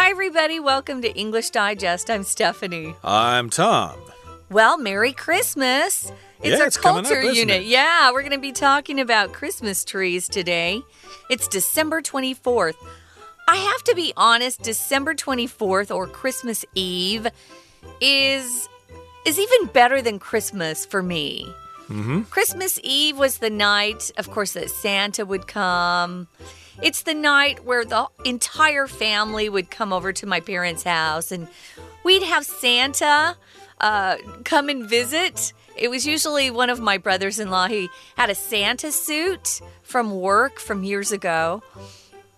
Hi, everybody. Welcome to English Digest. I'm Stephanie. I'm Tom. Well, Merry Christmas. It's Yeah, our it's coming up, culture unit. Yeah, we're going to be talking about Christmas trees today. It's December 24th. I have to be honest, December 24th or Christmas Eve is is even better than Christmas for me. Mm-hmm. Christmas Eve was the night, of course, that Santa would come. It's the night where the entire family would come over to my parents' house and we'd have Santa uh, come and visit. It was usually one of my brothers in law. He had a Santa suit from work from years ago.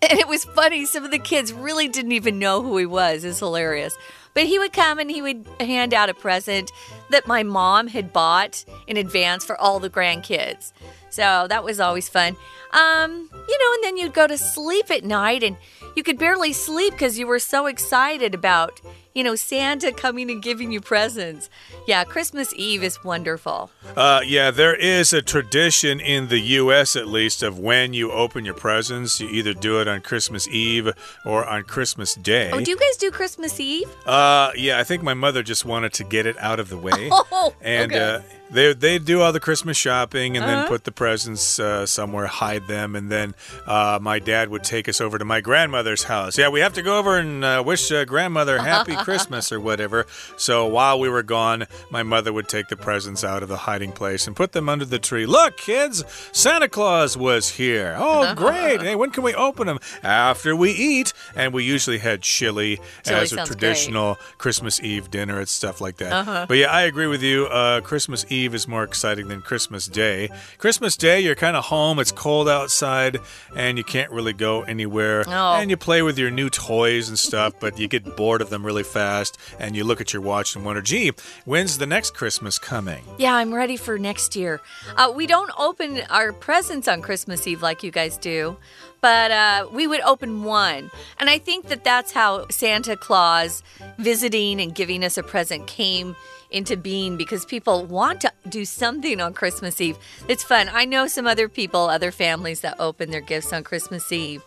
And it was funny. Some of the kids really didn't even know who he was. It's hilarious. But he would come and he would hand out a present that my mom had bought in advance for all the grandkids. So that was always fun. Um, you know, and then you'd go to sleep at night and you could barely sleep because you were so excited about, you know, Santa coming and giving you presents. Yeah, Christmas Eve is wonderful. Uh, yeah, there is a tradition in the U.S. at least of when you open your presents. You either do it on Christmas Eve or on Christmas Day. Oh, do you guys do Christmas Eve? uh, yeah, I think my mother just wanted to get it out of the way. Oh, and okay. uh, they they do all the Christmas shopping and Uh-huh. then put the presents uh, somewhere, hide them, and then uh, my dad would take us over to my grandmother's house. Yeah, we have to go over and uh, wish uh, grandmother happy Christmas or whatever. So while we were gone, my mother would take the presents out of the hiding place and put them under the tree. Look, kids, Santa Claus was here. Oh, great! Hey, when can we open them? After we eat, and we usually had chili, Chili as a sounds great. traditional Christmas Eve dinner and stuff like that. But yeah, I agree with you. Uh, Christmas Eve is more exciting than Christmas Day. Christmas Day, you're kind of home. It's cold outside, and you can't really go anywhere. Oh. And you play with your new toys and stuff, but you get bored of them really fast. And you look at your watch and wonder, "Gee, when's the next Christmas coming?" Yeah, I'm ready for next year. Uh, we don't open our presents on Christmas Eve like you guys do, but uh, we would open one. And I think that that's how Santa Claus visiting and giving us a present came into being because people want to do something on Christmas Eve. It's fun. I know some other people, other families that open their gifts on Christmas Eve.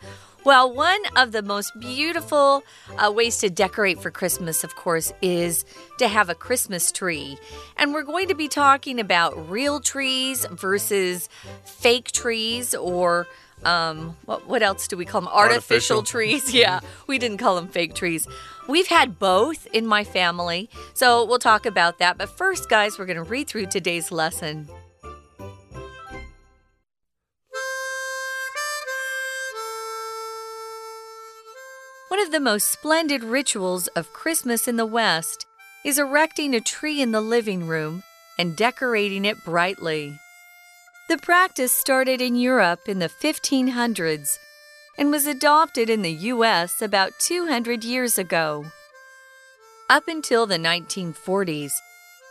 Well, one of the most beautiful uh, ways to decorate for Christmas, of course, is to have a Christmas tree. And we're going to be talking about real trees versus fake trees or. Um, what, what else do we call them? Artificial, Artificial. trees. Yeah, we didn't call them fake trees. We've had both in my family, so we'll talk about that. But first, guys, we're going to read through today's lesson. One of the most splendid rituals of Christmas in the West is erecting a tree in the living room and decorating it brightly. The practice started in Europe in the 1500s and was adopted in the U.S. about 200 years ago. Up until the 1940s,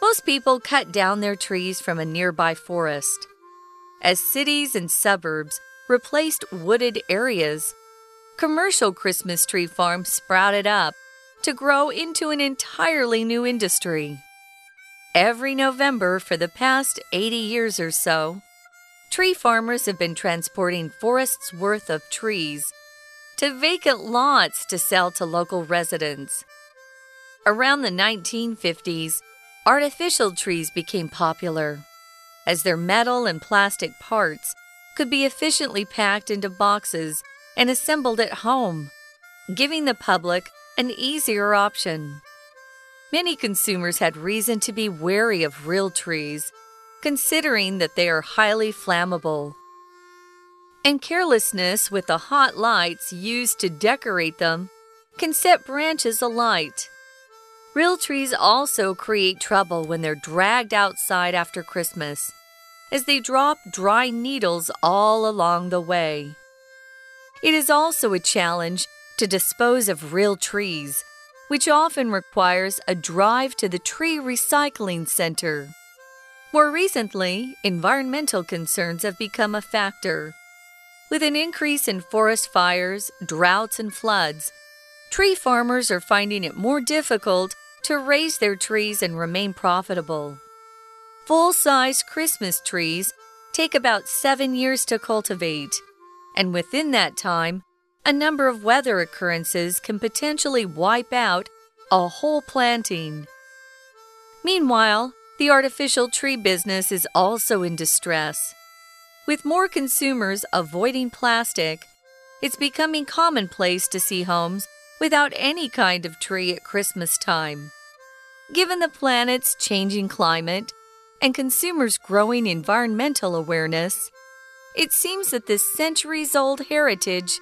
most people cut down their trees from a nearby forest. As cities and suburbs replaced wooded areas, commercial Christmas tree farms sprouted up to grow into an entirely new industry. Every November for the past 80 years or so, tree farmers have been transporting forests worth of trees to vacant lots to sell to local residents. Around the 1950s, artificial trees became popular as their metal and plastic parts could be efficiently packed into boxes and assembled at home, giving the public an easier option. Many consumers had reason to be wary of real trees, considering that they are highly flammable. And carelessness with the hot lights used to decorate them can set branches alight. Real trees also create trouble when they're dragged outside after Christmas, as they drop dry needles all along the way. It is also a challenge to dispose of real trees, which often requires a drive to the tree recycling center. More recently, environmental concerns have become a factor. With an increase in forest fires, droughts, and floods, tree farmers are finding it more difficult to raise their trees and remain profitable. Full size Christmas trees take about seven years to cultivate, and within that time, a number of weather occurrences can potentially wipe out a whole planting. Meanwhile, the artificial tree business is also in distress. With more consumers avoiding plastic, it's becoming commonplace to see homes without any kind of tree at Christmas time. Given the planet's changing climate and consumers' growing environmental awareness, it seems that this centuries old heritage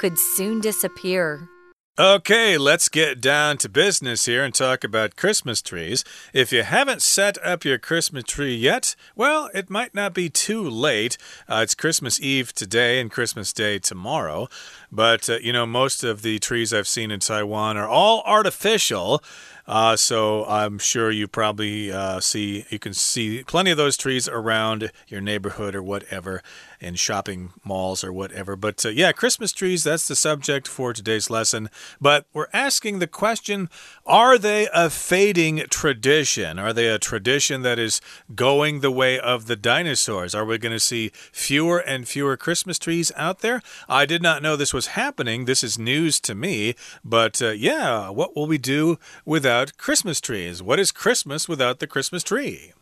could soon disappear. Okay, let's get down to business here and talk about Christmas trees. If you haven't set up your Christmas tree yet, well, it might not be too late. Uh, it's Christmas Eve today and Christmas Day tomorrow. But, uh, you know, most of the trees I've seen in Taiwan are all artificial. Uh, so I'm sure you probably uh, see you can see plenty of those trees around your neighborhood or whatever in shopping malls or whatever. But uh, yeah, Christmas trees, that's the subject for today's lesson. But we're asking the question are they a fading tradition? Are they a tradition that is going the way of the dinosaurs? Are we going to see fewer and fewer Christmas trees out there? I did not know this was happening. This is news to me. But uh, yeah, what will we do without Christmas trees. What is Christmas without the Christmas tree?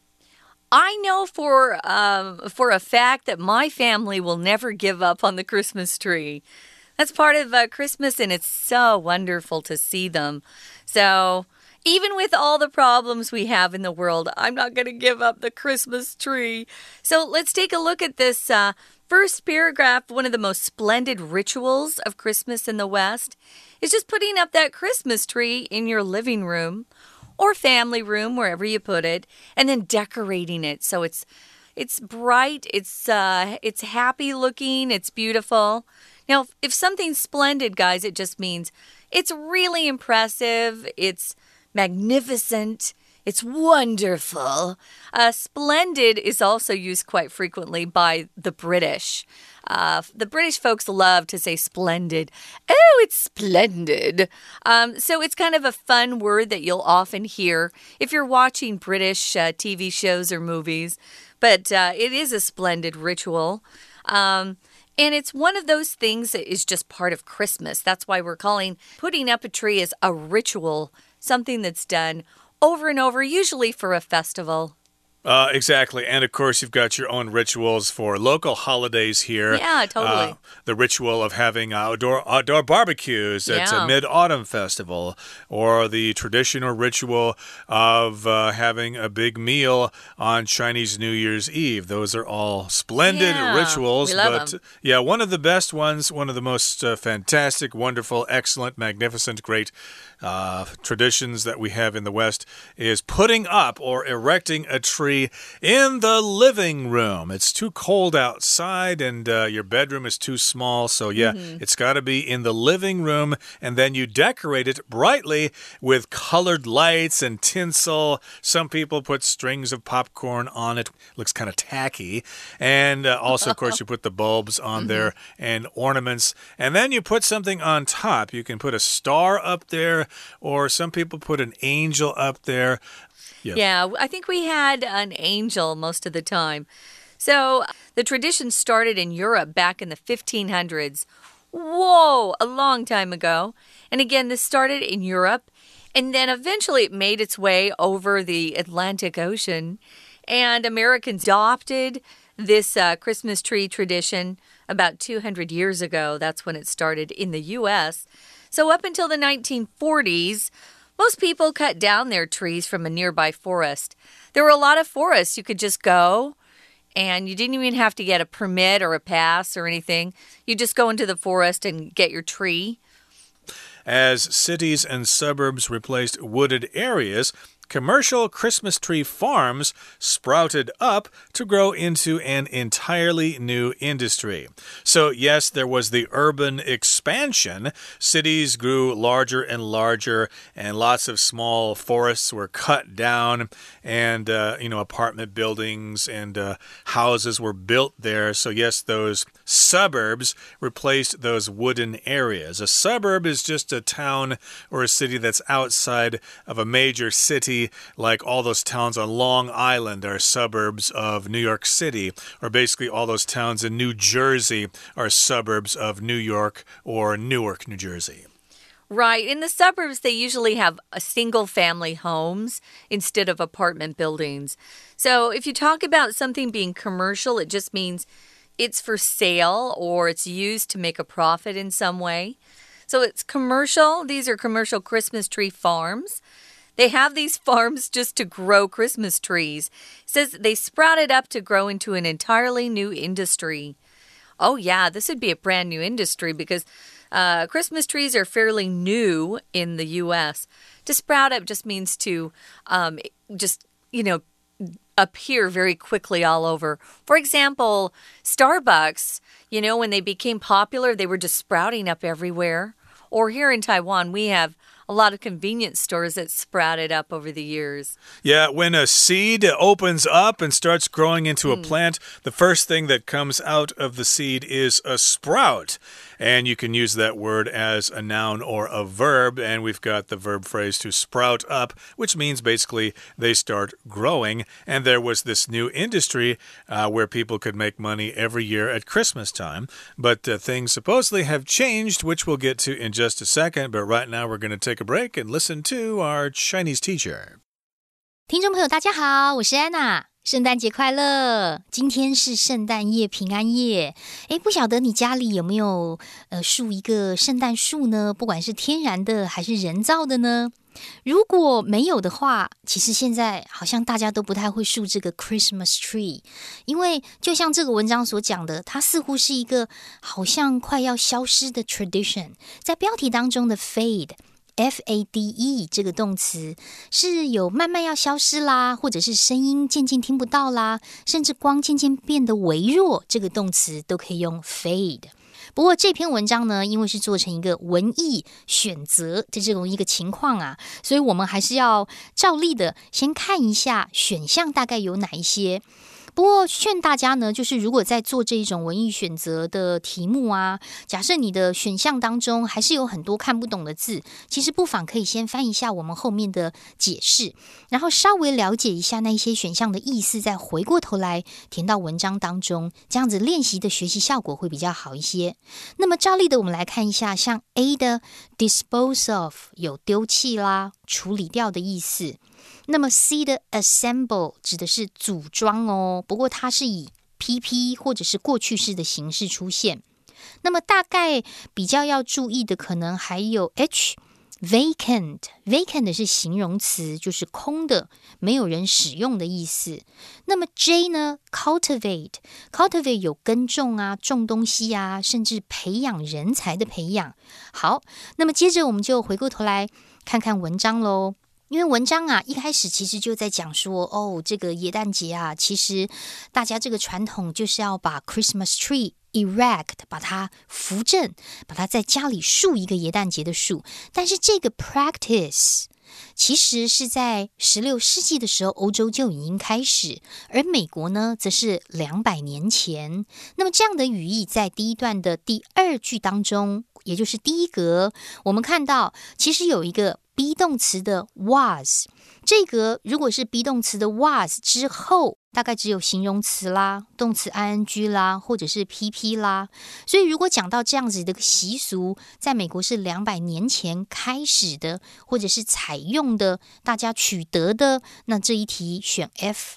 I know for um, for a fact that my family will never give up on the Christmas tree. That's part of uh, Christmas, and it's so wonderful to see them. So, even with all the problems we have in the world, I'm not going to give up the Christmas tree. So, let's take a look at this uh, first paragraph. One of the most splendid rituals of Christmas in the West is just putting up that Christmas tree in your living room or family room, wherever you put it, and then decorating it so it's it's bright, it's uh, it's happy looking, it's beautiful. Now, if, something's splendid, guys, it just means it's really impressive, it's magnificent, it's wonderful. Uh, splendid is also used quite frequently by the British. Uh, the British folks love to say splendid. Oh, it's splendid. Um, so it's kind of a fun word that you'll often hear if you're watching British uh, TV shows or movies. But uh, it is a splendid ritual. Um, and it's one of those things that is just part of Christmas. That's why we're calling putting up a tree as a ritual, something that's done over and over, usually for a festival. Uh, exactly. And of course, you've got your own rituals for local holidays here. Yeah, totally. Uh, the ritual of having outdoor outdoor barbecues at yeah. a mid autumn festival, or the traditional ritual of uh, having a big meal on Chinese New Year's Eve. Those are all splendid yeah, rituals. but them. yeah, one of the best ones, one of the most uh, fantastic, wonderful, excellent, magnificent, great uh, traditions that we have in the West is putting up or erecting a tree in the living room. It's too cold outside and uh, your bedroom is too small. So, yeah, mm -hmm. it's got to be in the living room. And then you decorate it brightly with colored lights and tinsel. Some people put strings of popcorn on it, looks kind of tacky. And uh, also, of course, you put the bulbs on mm -hmm. there and ornaments. And then you put something on top. You can put a star up there or some people put an angel up there. Yeah. yeah, I think we had an angel most of the time. So the tradition started in Europe back in the 1500s. Whoa, a long time ago. And again, this started in Europe. And then eventually it made its way over the Atlantic Ocean. And Americans adopted this uh, Christmas tree tradition about 200 years ago. That's when it started in the U.S. So, up until the 1940s, most people cut down their trees from a nearby forest. There were a lot of forests you could just go and you didn't even have to get a permit or a pass or anything. You just go into the forest and get your tree. As cities and suburbs replaced wooded areas, commercial Christmas tree farms sprouted up to grow into an entirely new industry. So, yes, there was the urban expansion. Cities grew larger and larger, and lots of small forests were cut down, and, uh, you know, apartment buildings and uh, houses were built there. So, yes, those suburbs replaced those wooden areas. A suburb is just a town or a city that's outside of a major city like all those towns on Long Island are suburbs of New York City, or basically all those towns in New Jersey are suburbs of New York or Newark, New Jersey. Right. In the suburbs, they usually have uh, a single family homes instead of apartment buildings. So if you talk about something being commercial, it just means it's for sale or it's used to make a profit in some way. So it's commercial. These are commercial Christmas tree farms. They have these farms just to grow Christmas trees. It says they sprouted up to grow into an entirely new industry. Oh, yeah, this would be a brand new industry because uh, Christmas trees are fairly new in the U.S. To sprout up just means to um, just, you know, appear very quickly all over. For example, Starbucks, you know, when they became popular, they were just sprouting up everywhere. Or here in Taiwan, we have a lot of convenience stores that sprouted up over the years. Yeah, when a seed opens up and starts growing into a mm. plant, the first thing that comes out of the seed is a sprout. And you can use that word as a noun or a verb. And we've got the verb phrase to sprout up, which means basically they start growing. And there was this new industry uh, where people could make money every year at Christmas time. But uh, things supposedly have changed, which we'll get to in just a second. But right now, we're going to take a break and listen to our Chinese teacher. 听众朋友，大家好，我是安娜。 圣诞节快乐！今天是圣诞夜、平安夜。诶，不晓得你家里有没有呃树一个圣诞树呢？不管是天然的还是人造的呢？如果没有的话，其实现在好像大家都不太会树这个 Christmas tree，因为就像这个文章所讲的，它似乎是一个好像快要消失的 tradition，在标题当中的 fade。F A D E 这个动词是有慢慢要消失啦，或者是声音渐渐听不到啦，甚至光渐渐变得微弱，这个动词都可以用 fade。不过这篇文章呢，因为是做成一个文艺选择的这种一个情况啊，所以我们还是要照例的先看一下选项大概有哪一些。不过劝大家呢，就是如果在做这一种文艺选择的题目啊，假设你的选项当中还是有很多看不懂的字，其实不妨可以先翻一下我们后面的解释，然后稍微了解一下那一些选项的意思，再回过头来填到文章当中，这样子练习的学习效果会比较好一些。那么照例的，我们来看一下，像 A 的 dispose of 有丢弃啦、处理掉的意思。那么 C 的 assemble 指的是组装哦，不过它是以 PP 或者是过去式的形式出现。那么大概比较要注意的，可能还有 H vacant vacant 是形容词，就是空的，没有人使用的意思。那么 J 呢？cultivate cultivate 有耕种啊，种东西啊，甚至培养人才的培养。好，那么接着我们就回过头来看看文章喽。因为文章啊，一开始其实就在讲说，哦，这个耶诞节啊，其实大家这个传统就是要把 Christmas tree erect，把它扶正，把它在家里树一个耶诞节的树。但是这个 practice 其实是在十六世纪的时候，欧洲就已经开始，而美国呢，则是两百年前。那么这样的语义在第一段的第二句当中，也就是第一格，我们看到其实有一个。Be 动词的 was，这个如果是 be 动词的 was 之后，大概只有形容词啦、动词 ing 啦，或者是 pp 啦。所以如果讲到这样子的习俗，在美国是两百年前开始的，或者是采用的，大家取得的，那这一题选 F。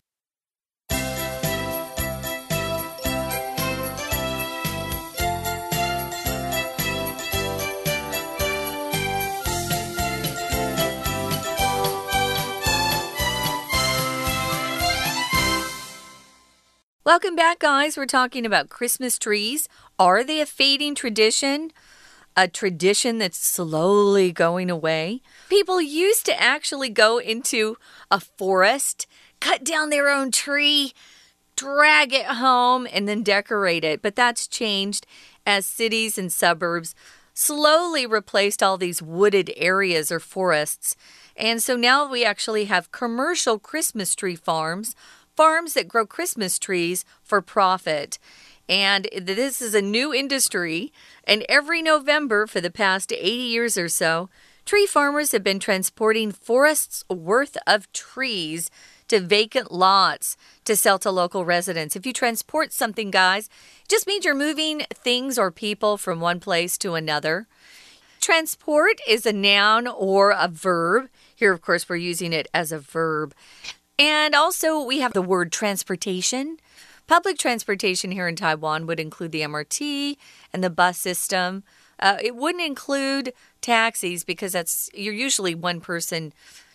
Welcome back, guys. We're talking about Christmas trees. Are they a fading tradition? A tradition that's slowly going away? People used to actually go into a forest, cut down their own tree, drag it home, and then decorate it. But that's changed as cities and suburbs slowly replaced all these wooded areas or forests. And so now we actually have commercial Christmas tree farms, farms that grow Christmas trees for profit. And this is a new industry. And every November for the past 80 years or so, tree farmers have been transporting forests worth of trees to vacant lots to sell to local residents. If you transport something, guys, just means you're moving things or people from one place to another. Transport is a noun or a verb. Here, of course, we're using it as a verb. And also, we have the word transportation. Public transportation here in Taiwan would include the MRT and the bus system. Uh, it wouldn't include taxis because that's you're usually one person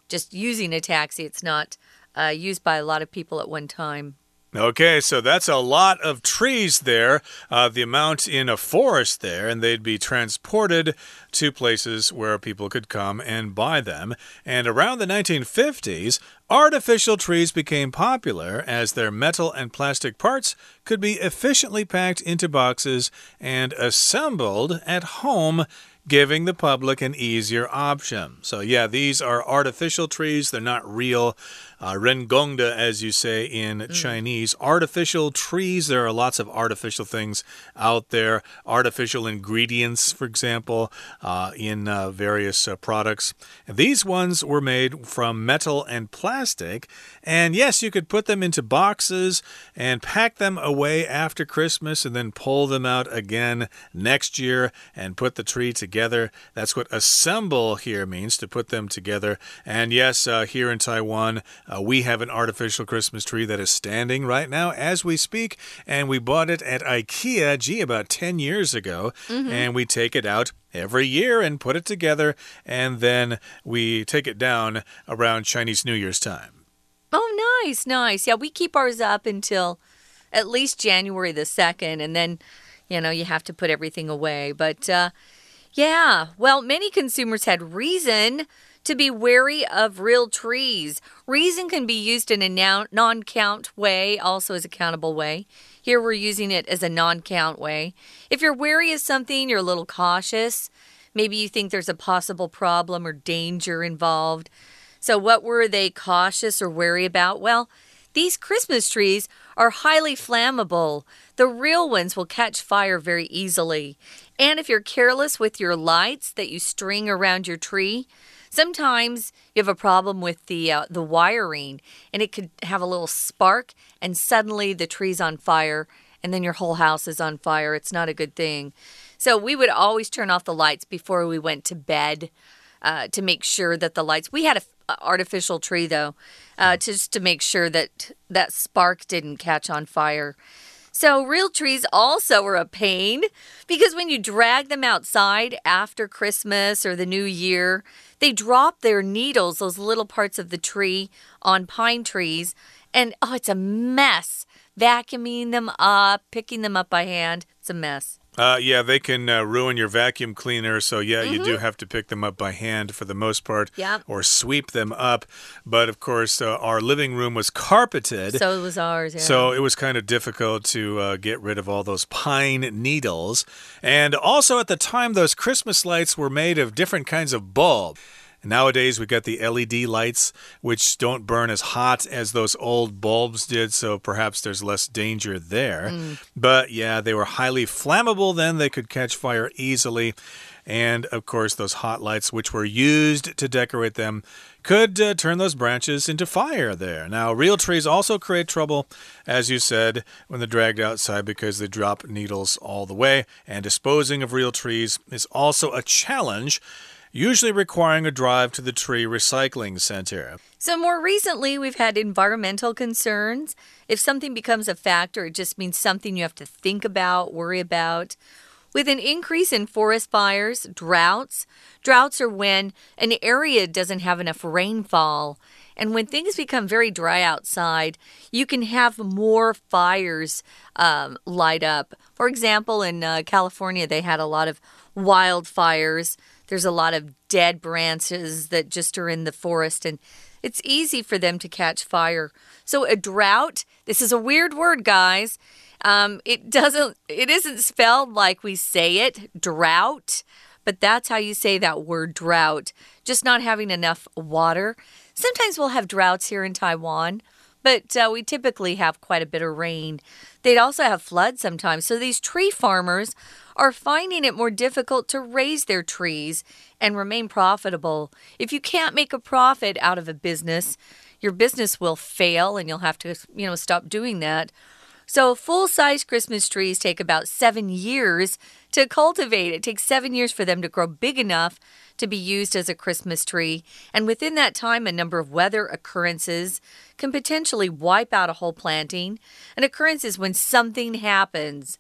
just using a taxi. It's not uh, used by a lot of people at one time. Okay, so that's a lot of trees there, uh, the amount in a forest there, and they'd be transported to places where people could come and buy them. And around the 1950s, artificial trees became popular as their metal and plastic parts could be efficiently packed into boxes and assembled at home giving the public an easier option. So, yeah, these are artificial trees, they're not real uh, rengongde, as you say in mm. Chinese. Artificial trees, there are lots of artificial things out there. Artificial ingredients, for example, uh, in uh, various uh, products. And these ones were made from metal and plastic. And yes, you could put them into boxes and pack them away after Christmas and then pull them out again next year and put the tree together. That's what assemble here means to put them together. And yes, uh, here in Taiwan, uh, we have an artificial Christmas tree that is standing right now as we speak, and we bought it at IKEA, gee, about 10 years ago, mm -hmm. and we take it out every year and put it together, and then we take it down around Chinese New Year's time. Oh, nice, nice. Yeah, we keep ours up until at least January the 2nd, and then, you know, you have to put everything away. But, uh, yeah, well, many consumers had reason to be wary of real trees. Reason can be used in a non count way, also as a countable way. Here we're using it as a non count way. If you're wary of something, you're a little cautious. Maybe you think there's a possible problem or danger involved. So, what were they cautious or wary about? Well, these Christmas trees are highly flammable. The real ones will catch fire very easily. And if you're careless with your lights that you string around your tree, Sometimes you have a problem with the uh, the wiring and it could have a little spark and suddenly the tree's on fire and then your whole house is on fire. It's not a good thing. So we would always turn off the lights before we went to bed uh, to make sure that the lights. We had an artificial tree though, uh, just to make sure that that spark didn't catch on fire. So, real trees also are a pain because when you drag them outside after Christmas or the new year, they drop their needles, those little parts of the tree, on pine trees. And oh, it's a mess. Vacuuming them up, picking them up by hand, it's a mess. Uh, yeah, they can uh, ruin your vacuum cleaner. So, yeah, mm -hmm. you do mm-hmm. have to pick them up by hand for the most part. Yeah. Or sweep them up. But of course, uh, our living room was carpeted. So was ours. Yeah. So it was kind of difficult to uh, get rid of all those pine needles. And also at the time, those Christmas lights were made of different kinds of bulb. Nowadays, we've got the LED lights, which don't burn as hot as those old bulbs did, so perhaps there's less danger there. Mm. But yeah, they were highly flammable then, they could catch fire easily. And of course, those hot lights, which were used to decorate them, could uh, turn those branches into fire there. Now, real trees also create trouble, as you said, when they're dragged outside because they drop needles all the way. And disposing of real trees is also a challenge usually requiring a drive to the tree recycling center. So, more recently, we've had environmental concerns. If something becomes a factor, it just means something you have to think about, worry about. With an increase in forest fires, droughts, droughts are when an area doesn't have enough rainfall. And when things become very dry outside, you can have more fires um, light up. For example, in uh, California, they had a lot of wildfires. There's a lot of dead branches that just are in the forest, and it's easy for them to catch fire. So, a drought, this is a weird word, guys. Um, it doesn't, it isn't spelled like we say it, drought, but that's how you say that word drought. Just not having enough water. Sometimes we'll have droughts here in Taiwan, but uh, we typically have quite a bit of rain. They'd also have floods sometimes. So these tree farmers are finding it more difficult to raise their trees and remain profitable. If you can't make a profit out of a business, your business will fail and you'll have to, you know, stop doing that. So, full size Christmas trees take about seven years to cultivate. It takes seven years for them to grow big enough to be used as a Christmas tree. And within that time, a number of weather occurrences can potentially wipe out a whole planting. An occurrence is when something happens.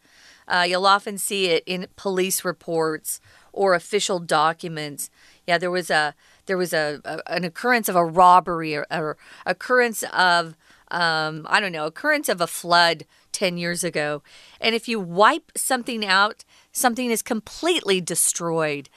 Uh, you'll often see it in police reports or official documents. Yeah, there was a there was a, a an occurrence of a robbery or, or occurrence of um, I don't know, occurrence of a flood 10 years ago. And if you wipe something out, something is completely destroyed.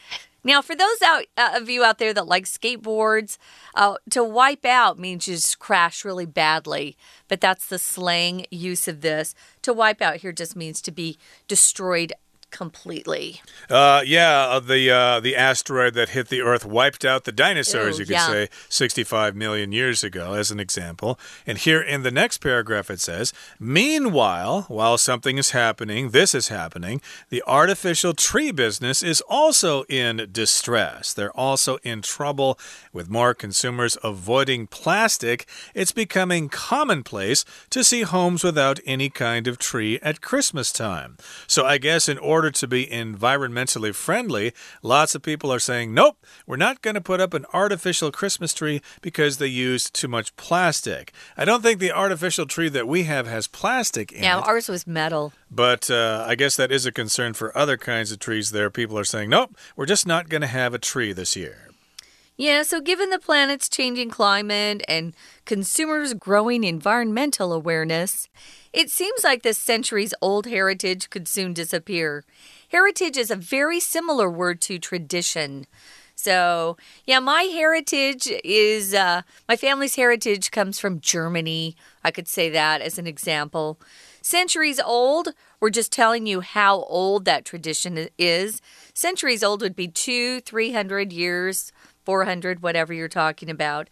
Now, for those out, uh, of you out there that like skateboards, uh, to wipe out means you just crash really badly. But that's the slang use of this. To wipe out here just means to be destroyed completely. Uh, yeah, uh, the uh, the asteroid that hit the Earth wiped out the dinosaurs. Ew, you could yeah. say 65 million years ago, as an example. And here in the next paragraph, it says, "Meanwhile, while something is happening, this is happening. The artificial tree business is also in distress. They're also in trouble with more consumers avoiding plastic. It's becoming commonplace to see homes without any kind of tree at Christmas time. So I guess in order order to be environmentally friendly, lots of people are saying, nope, we're not going to put up an artificial Christmas tree because they use too much plastic. I don't think the artificial tree that we have has plastic in it. Yeah, ours was metal. But uh, I guess that is a concern for other kinds of trees there. People are saying, nope, we're just not going to have a tree this year. Yeah, so given the planet's changing climate and consumers' growing environmental awareness, it seems like this centuries old heritage could soon disappear. Heritage is a very similar word to tradition. So, yeah, my heritage is uh, my family's heritage comes from Germany. I could say that as an example. Centuries old, we're just telling you how old that tradition is. Centuries old would be two, three hundred years 400, whatever you're talking about.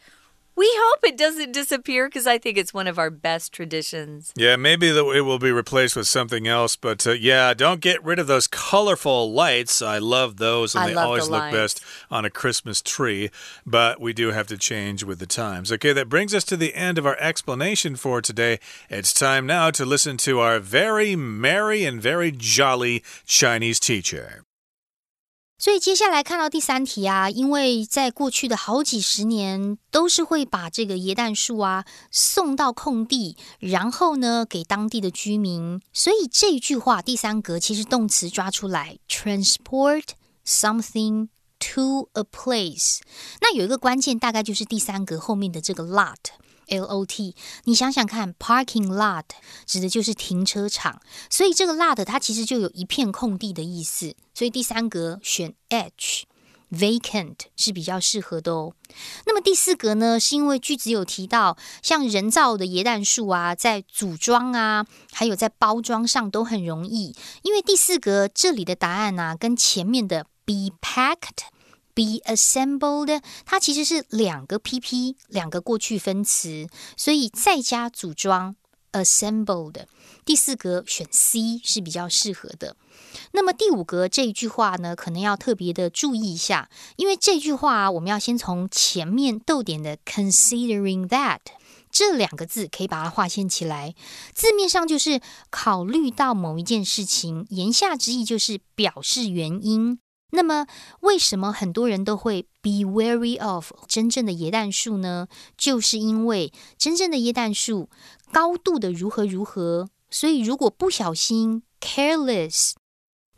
We hope it doesn't disappear because I think it's one of our best traditions. Yeah, maybe it will be replaced with something else, but uh, yeah, don't get rid of those colorful lights. I love those, and I they always the look best on a Christmas tree, but we do have to change with the times. Okay, that brings us to the end of our explanation for today. It's time now to listen to our very merry and very jolly Chinese teacher. 所以接下来看到第三题啊，因为在过去的好几十年，都是会把这个椰蛋树啊送到空地，然后呢给当地的居民。所以这句话第三格其实动词抓出来，transport something to a place。那有一个关键，大概就是第三格后面的这个 lot。L O T，你想想看，parking lot 指的就是停车场，所以这个 lot 它其实就有一片空地的意思，所以第三格选 H，vacant 是比较适合的哦。那么第四格呢，是因为句子有提到，像人造的椰蛋树啊，在组装啊，还有在包装上都很容易，因为第四格这里的答案呢，跟前面的 be packed。Be assembled，它其实是两个 PP，两个过去分词，所以再加组装 assembled。第四格选 C 是比较适合的。那么第五格这一句话呢，可能要特别的注意一下，因为这句话我们要先从前面逗点的 considering that 这两个字可以把它划线起来，字面上就是考虑到某一件事情，言下之意就是表示原因。那么，为什么很多人都会 be wary of 真正的椰蛋树呢？就是因为真正的椰蛋树高度的如何如何，所以如果不小心 careless，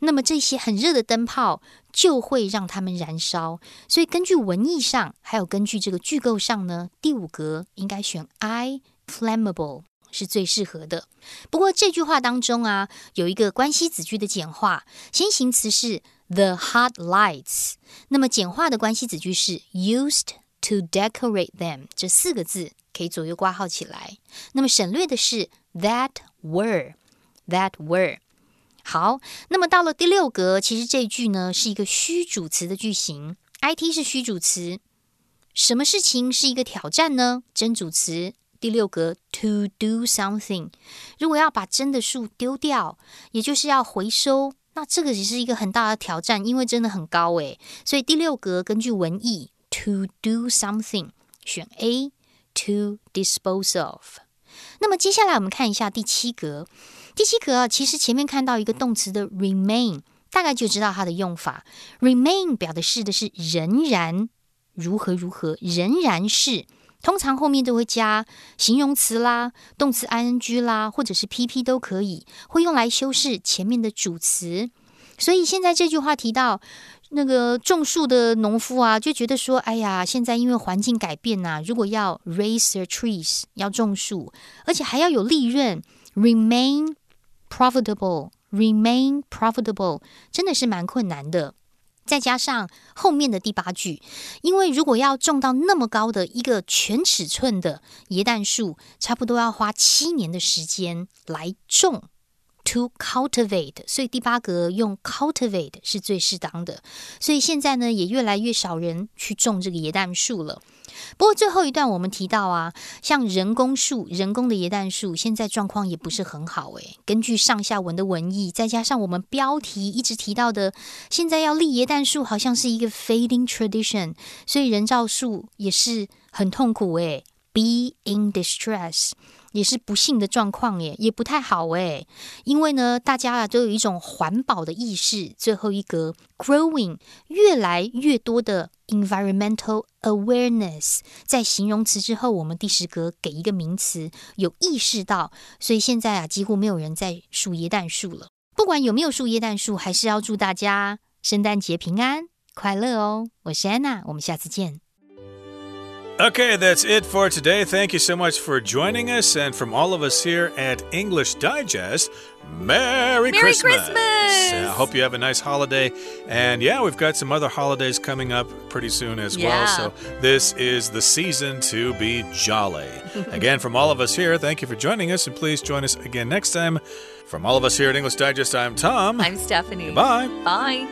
那么这些很热的灯泡就会让它们燃烧。所以根据文意上，还有根据这个句构上呢，第五格应该选 I flammable 是最适合的。不过这句话当中啊，有一个关系子句的简化，先行词是。The hot lights，那么简化的关系子句是 used to decorate them，这四个字可以左右挂号起来。那么省略的是 that were，that were。好，那么到了第六格，其实这句呢是一个虚主词的句型，it 是虚主词。什么事情是一个挑战呢？真主词第六格 to do something。如果要把真的树丢掉，也就是要回收，那这个也是一个很大的挑战，因为真的很高诶。所以第六格根据文意 to do something 选 A to dispose of。那么接下来我们看一下第七格。第七格其实前面看到一个动词的 remain，大概就知道它的用法。remain 表的是的是仍然。如何如何仍然是，通常后面都会加形容词啦、动词 ing 啦，或者是 pp 都可以，会用来修饰前面的主词。所以现在这句话提到那个种树的农夫啊，就觉得说，哎呀，现在因为环境改变呐，如果要 raise the trees 要种树，而且还要有利润，remain profitable，remain profitable，真的是蛮困难的。再加上后面的第八句，因为如果要种到那么高的一个全尺寸的椰蛋树，差不多要花七年的时间来种。To cultivate，所以第八格用 cultivate 是最适当的。所以现在呢，也越来越少人去种这个椰蛋树了。不过最后一段我们提到啊，像人工树、人工的椰蛋树，现在状况也不是很好诶。根据上下文的文意，再加上我们标题一直提到的，现在要立椰蛋树好像是一个 fading tradition，所以人造树也是很痛苦诶。Be in distress。也是不幸的状况耶，也不太好诶。因为呢，大家啊都有一种环保的意识。最后一格，growing，越来越多的 environmental awareness，在形容词之后，我们第十格给一个名词，有意识到。所以现在啊，几乎没有人在数椰蛋树了。不管有没有树椰蛋树，还是要祝大家圣诞节平安快乐哦。我是安娜，我们下次见。Okay, that's it for today. Thank you so much for joining us. And from all of us here at English Digest, Merry, Merry Christmas. Christmas. I hope you have a nice holiday. And yeah, we've got some other holidays coming up pretty soon as yeah. well. So this is the season to be jolly. again, from all of us here, thank you for joining us. And please join us again next time. From all of us here at English Digest, I'm Tom. I'm Stephanie. Bye. Bye.